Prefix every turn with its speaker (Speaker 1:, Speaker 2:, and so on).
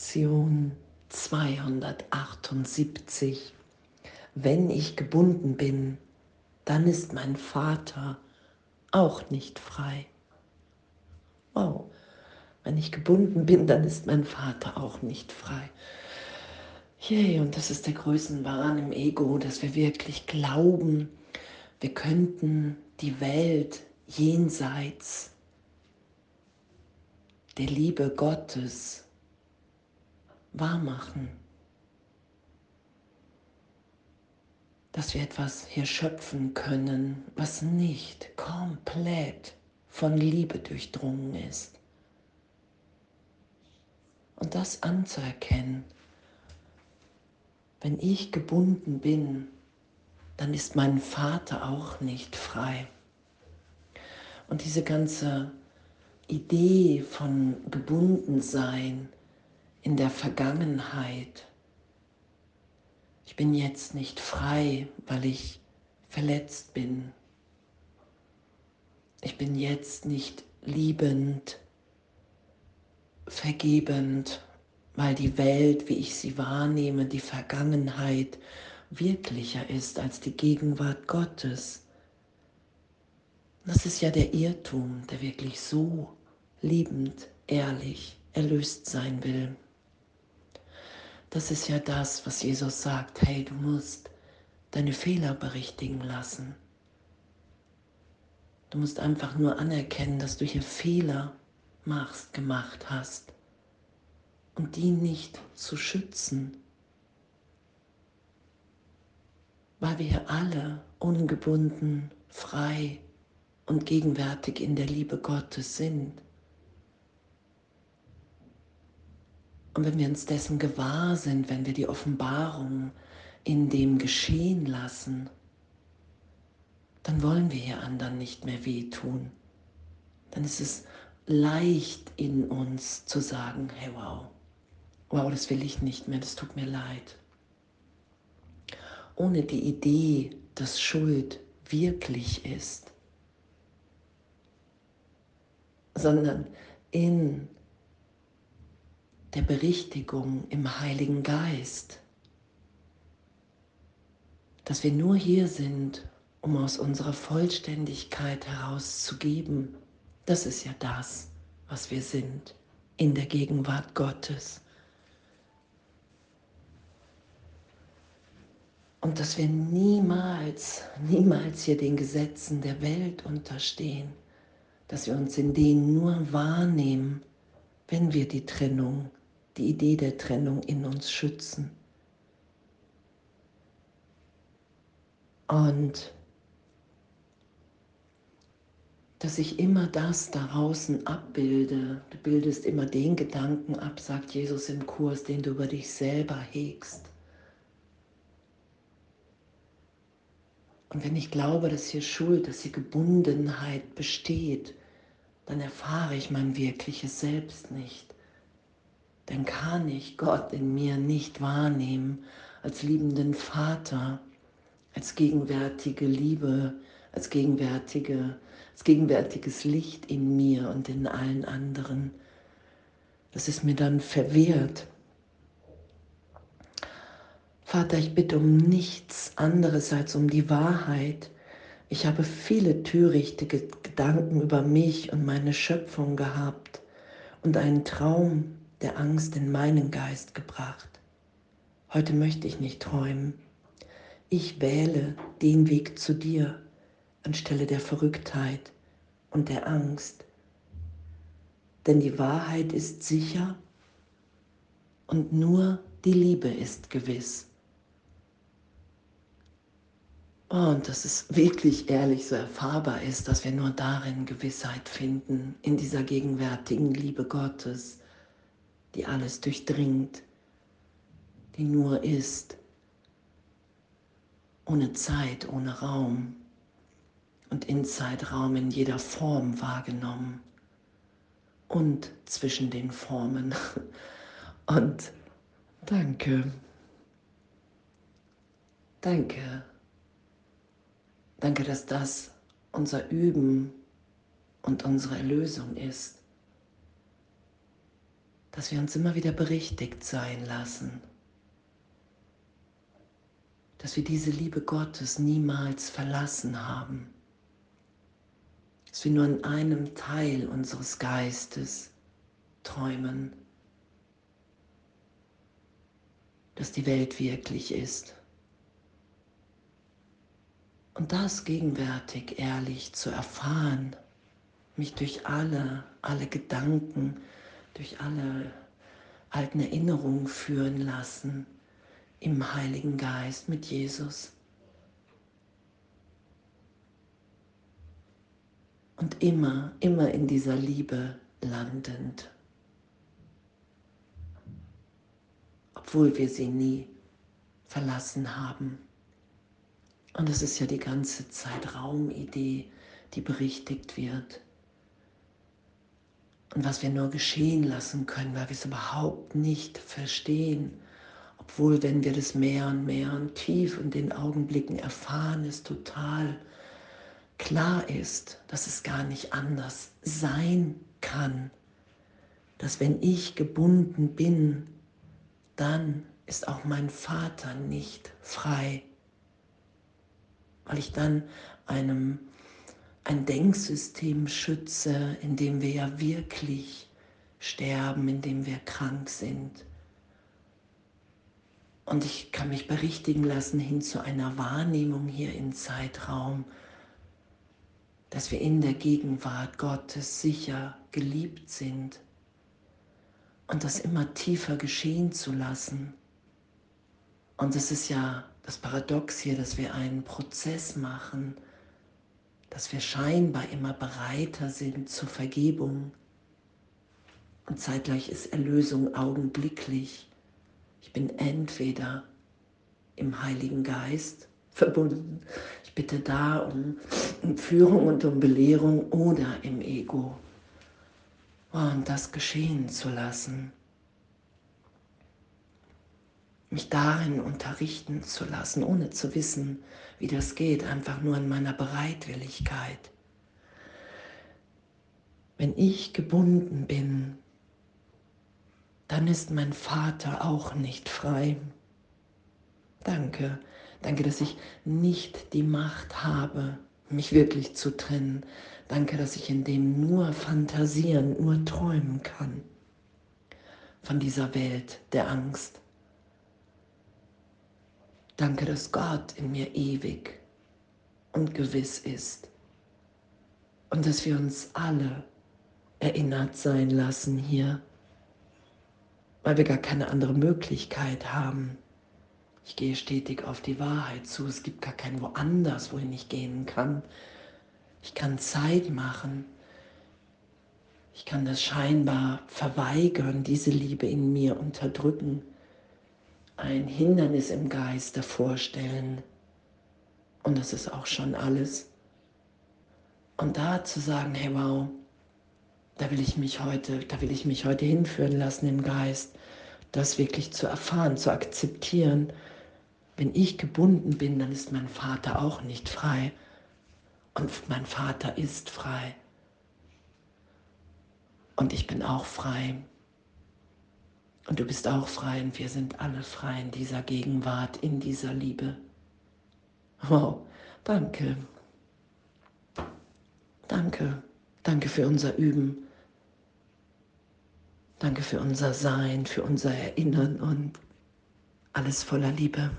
Speaker 1: Lektion 278. Wenn ich gebunden bin, dann ist mein Vater auch nicht frei. Wow, wenn ich gebunden bin, dann ist mein Vater auch nicht frei. Yay, und das ist der Größenwahn im Ego, dass wir wirklich glauben, wir könnten die Welt jenseits der Liebe Gottes wahrmachen. Dass wir etwas hier schöpfen können, was nicht komplett von Liebe durchdrungen ist. Und das anzuerkennen, wenn ich gebunden bin, dann ist mein Vater auch nicht frei. Und diese ganze Idee von Gebundensein in der Vergangenheit, ich bin jetzt nicht frei, weil ich verletzt bin. Ich bin jetzt nicht liebend, vergebend, weil die Welt, wie ich sie wahrnehme, die Vergangenheit wirklicher ist als die Gegenwart Gottes. Das ist ja der Irrtum, der wirklich so liebend, ehrlich, erlöst sein will. Das ist ja das, was Jesus sagt, hey, du musst deine Fehler berichtigen lassen. Du musst einfach nur anerkennen, dass du hier Fehler machst, gemacht hast und die nicht zu schützen, weil wir hier alle ungebunden, frei und gegenwärtig in der Liebe Gottes sind. Und wenn wir uns dessen gewahr sind, wenn wir die Offenbarung in dem geschehen lassen, dann wollen wir hier anderen nicht mehr wehtun. Dann ist es leicht in uns zu sagen, hey wow, wow, das will ich nicht mehr, das tut mir leid. Ohne die Idee, dass Schuld wirklich ist sondern in der Berichtigung im Heiligen Geist, dass wir nur hier sind, um aus unserer Vollständigkeit herauszugeben. Das ist ja das, was wir sind in der Gegenwart Gottes. Und dass wir niemals, niemals hier den Gesetzen der Welt unterstehen dass wir uns in denen nur wahrnehmen, wenn wir die Trennung, die Idee der Trennung in uns schützen. Und dass ich immer das da draußen abbilde. Du bildest immer den Gedanken ab, sagt Jesus im Kurs, den du über dich selber hegst. Und wenn ich glaube, dass hier Schuld, dass hier Gebundenheit besteht, dann erfahre ich mein wirkliches Selbst nicht. Dann kann ich Gott in mir nicht wahrnehmen als liebenden Vater, als gegenwärtige Liebe, als, gegenwärtige, als gegenwärtiges Licht in mir und in allen anderen. Das ist mir dann verwehrt. Vater, ich bitte um nichts anderes als um die Wahrheit, ich habe viele törichte Gedanken über mich und meine Schöpfung gehabt und einen Traum der Angst in meinen Geist gebracht. Heute möchte ich nicht träumen. Ich wähle den Weg zu dir anstelle der Verrücktheit und der Angst. Denn die Wahrheit ist sicher und nur die Liebe ist gewiss. Und dass es wirklich ehrlich so erfahrbar ist, dass wir nur darin Gewissheit finden, in dieser gegenwärtigen Liebe Gottes, die alles durchdringt, die nur ist, ohne Zeit, ohne Raum und in Zeitraum in jeder Form wahrgenommen und zwischen den Formen. Und danke, danke Danke, dass das unser Üben und unsere Erlösung ist. Dass wir uns immer wieder berichtigt sein lassen, dass wir diese Liebe Gottes niemals verlassen haben, dass wir nur in einem Teil unseres Geistes träumen, dass die Welt wirklich ist. Und das gegenwärtig ehrlich zu erfahren, mich durch alle, alle Gedanken, durch alle alten Erinnerungen führen lassen im Heiligen Geist mit Jesus. Und immer, immer in dieser Liebe landend, obwohl wir sie nie verlassen haben. Und es ist ja die ganze Zeit Raumidee, die berichtigt wird. Und was wir nur geschehen lassen können, weil wir es überhaupt nicht verstehen. Obwohl, wenn wir das mehr und mehr und tief in den Augenblicken erfahren, es total klar ist, dass es gar nicht anders sein kann. Dass wenn ich gebunden bin, dann ist auch mein Vater nicht frei weil ich dann einem ein Denksystem schütze, in dem wir ja wirklich sterben, in dem wir krank sind. Und ich kann mich berichtigen lassen hin zu einer Wahrnehmung hier im Zeitraum, dass wir in der Gegenwart Gottes sicher geliebt sind und das immer tiefer geschehen zu lassen. Und es ist ja das Paradox hier, dass wir einen Prozess machen, dass wir scheinbar immer bereiter sind zur Vergebung. Und zeitgleich ist Erlösung augenblicklich. Ich bin entweder im Heiligen Geist verbunden, ich bitte da um, um Führung und um Belehrung oder im Ego. Und das geschehen zu lassen mich darin unterrichten zu lassen, ohne zu wissen, wie das geht, einfach nur in meiner Bereitwilligkeit. Wenn ich gebunden bin, dann ist mein Vater auch nicht frei. Danke, danke, dass ich nicht die Macht habe, mich wirklich zu trennen. Danke, dass ich in dem nur fantasieren, nur träumen kann von dieser Welt der Angst. Danke, dass Gott in mir ewig und gewiss ist und dass wir uns alle erinnert sein lassen hier, weil wir gar keine andere Möglichkeit haben. Ich gehe stetig auf die Wahrheit zu. Es gibt gar kein woanders, wohin ich gehen kann. Ich kann Zeit machen. Ich kann das scheinbar verweigern, diese Liebe in mir unterdrücken ein Hindernis im Geiste vorstellen. Und das ist auch schon alles. Und da zu sagen, hey wow, da will ich mich heute, da will ich mich heute hinführen lassen im Geist, das wirklich zu erfahren, zu akzeptieren. Wenn ich gebunden bin, dann ist mein Vater auch nicht frei. Und mein Vater ist frei. Und ich bin auch frei. Und du bist auch frei und wir sind alle frei in dieser Gegenwart, in dieser Liebe. Wow, danke. Danke. Danke für unser Üben. Danke für unser Sein, für unser Erinnern und alles voller Liebe.